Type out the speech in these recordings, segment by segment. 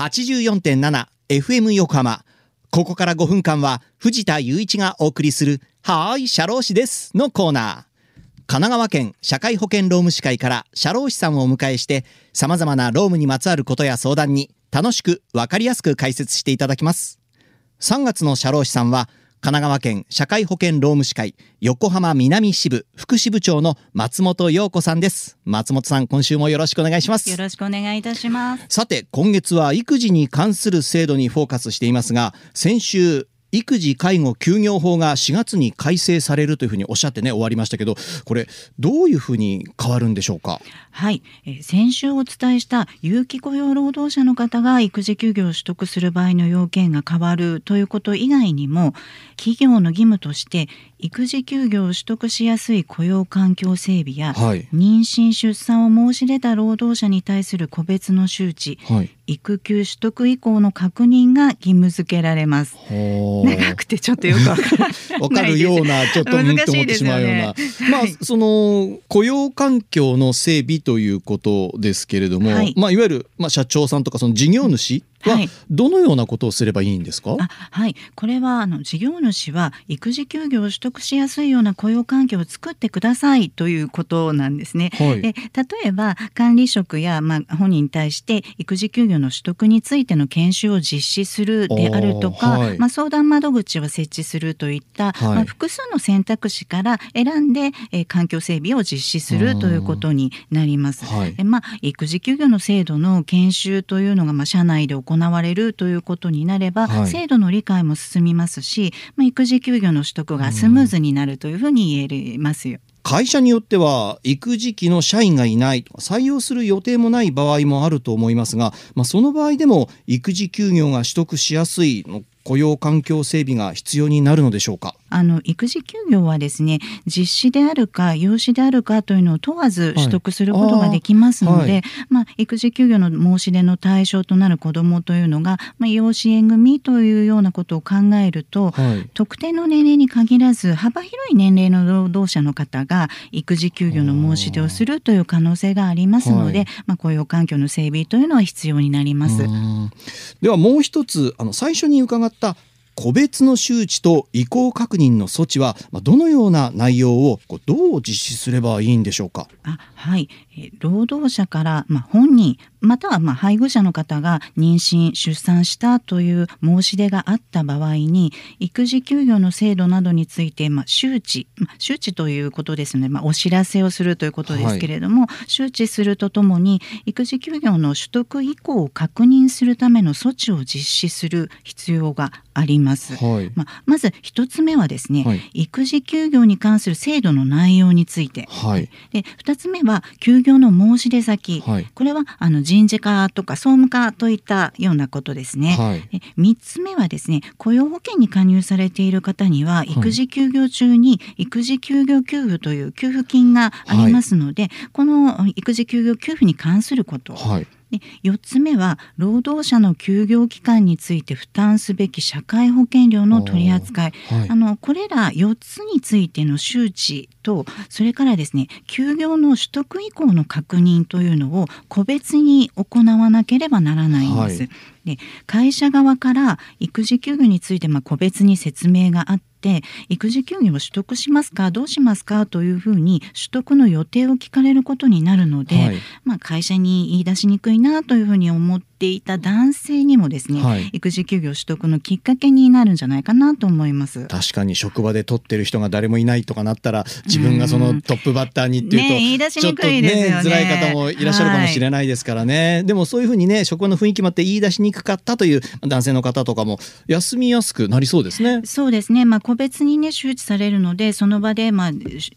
84.7FM 横浜。ここから5分間は藤田雄一がお送りするはーい、社労士ですのコーナー。神奈川県社会保険労務士会から社労士さんをお迎えして様々な労務にまつわることや相談に楽しく分かりやすく解説していただきます。3月の社労士さんは神奈川県社会保険労務士会横浜南支部副支部長の松本陽子さんです。松本さん、今週もよろしくお願いします。よろしくお願いいたします。さて今月は育児に関する制度にフォーカスしていますが先週育児介護休業法が4月に改正されるというふうにおっしゃってね終わりましたけどこれどういうふうに変わるんでしょうか？はい、え先週お伝えした有期雇用労働者の方が育児休業を取得する場合の要件が変わるということ以外にも企業の義務として育児休業を取得しやすい雇用環境整備や、はい。妊娠出産を申し出た労働者に対する個別の周知はい。育休取得以降の確認が義務付けられます。長くてちょっとよくわからないわかるようなちょっとうん難しいですよまあはい。その雇用環境の整備ということですけれども、はい。まあいわゆるまあ社長さんとかその事業主ははい。どのようなことをすればいいんですか、あはい。これはあの事業主は育児休業を取得しやすいような雇用環境を作ってくださいということなんですね。はい。で例えば管理職や、まあ、本人に対して育児休業の取得についての研修を実施するであるとか、はい。まあ、相談窓口を設置するといった、はい。まあ、複数の選択肢から選んで、えー環境整備を実施するということになります。はい。でまあ、育児休業の制度の研修というのが、まあ、社内で行われるということになれば、はい。制度の理解も進みますし、まあ、育児休業の取得がスムーズになるというふうに言えますよ。会社によっては育児期の社員がいない採用する予定もない場合もあると思いますが、まあ、その場合でも育児休業が取得しやすいの雇用環境整備が必要になるのでしょうか？あの育児休業はですね実施であるか養子であるかというのを問わず取得することができますので、はい。まあ、育児休業の申し出の対象となる子どもというのが、まあ、養子縁組というようなことを考えると、はい。特定の年齢に限らず幅広い年齢の労働者の方が育児休業の申し出をするという可能性がありますので、はい。まあ、雇用環境の整備というのは必要になります。うん。ではもう一つあの最初に伺った個別の周知と意向確認の措置は、まあ、どのような内容をどう実施すればいいんでしょうか？あはい、労働者から、まあ、本人またはまあ配偶者の方が妊娠出産したという申し出があった場合に育児休業の制度などについて、まあ、周知、まあ、周知ということですので、まあ、お知らせをするということですけれども、周知するとともに育児休業の取得以降を確認するための措置を実施する必要があります。はい。まあ、まず一つ目はですね、はい。育児休業に関する制度の内容について。はい。で2つ目は休業の申し出先、はい。これはあの人事課とか総務課といったようなことですね。はい。で3つ目はですね雇用保険に加入されている方には、い。育児休業中に育児休業給付という給付金がありますので、この育児休業給付に関すること、はいで4つ目は労働者の休業期間について負担すべき社会保険料の取り扱い。はい。あのこれら4つについての周知とそれからですね休業の取得以降の確認というのを個別に行わなければならないんです。はい。で会社側から育児休業についてまあ個別に説明があって育児休業を取得しますかどうしますかというふうに取得の予定を聞かれることになるので、はい。まあ、会社に言い出しにくいなというふうに思っていた男性にもですね、はい。育児休業取得のきっかけになるんじゃないかなと思います。確かに職場で取ってる人が誰もいないとかなったら自分がそのトップバッターにっていうと、ね言い出しにくちょっとね。いですよね辛い方もいらっしゃるかもしれないですからね、でもそういうふうにね職場の雰囲気もあって言い出しにくかったという男性の方とかも休みやすくなりそうですね。そうですね、まあ、個別にね周知されるのでその場で、まあ、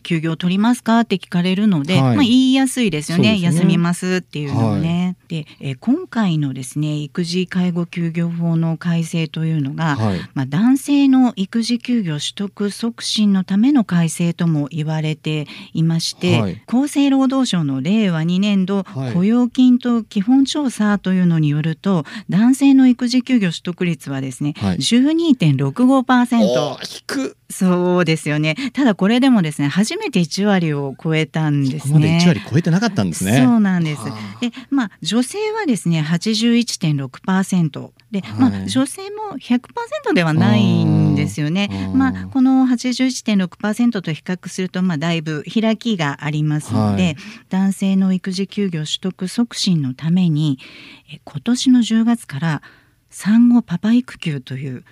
休業取りますかって聞かれるので、はい。まあ、言いやすいですよね。ね。休みますっていうのをね。で、えー今回のですね育児介護休業法の改正というのが、はい。まあ、男性の育児休業取得促進のための改正とも言われていまして、はい。厚生労働省の令和2年度はい。雇用金と基本調査というのによると男性の育児休業取得率はですね、はい。12.65%おー低くそうですよね。ただこれでもですね初めて1割を超えたんですここまでね。1割超えてなかったんですね。そうなんです。はあ。でまあ女性はですね81.6%で、はい。まあ、女性も100%ではないんですよね。うんまあ、この81.6%と比較すると、まあ、だいぶ開きがありますので、はい。男性の育児休業取得促進のためにえ今年の10月から産後パパ育休という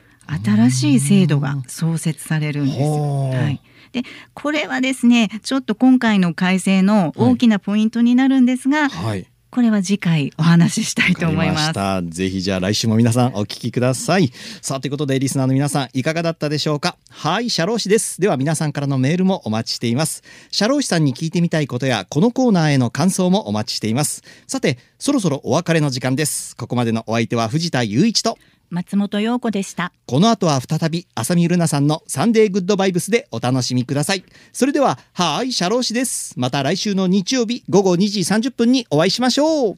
新しい制度が創設されるんですはい。でこれはですねちょっと今回の改正の大きなポイントになるんですが、はいこれは次回お話ししたいと思います。ました。ぜひじゃあ来週も皆さんお聞きください。さあということでリスナーの皆さんいかがだったでしょうか？はい社労士です。では皆さんからのメールもお待ちしています。社労士さんに聞いてみたいことやこのコーナーへの感想もお待ちしています。さてそろそろお別れの時間です。ここまでのお相手は藤田雄一と松本陽子でした。この後は再び浅見ルナさんのサンデーグッドバイブスでお楽しみください。それでははい社労士です。また来週の日曜日午後2時30分にお会いしましょう。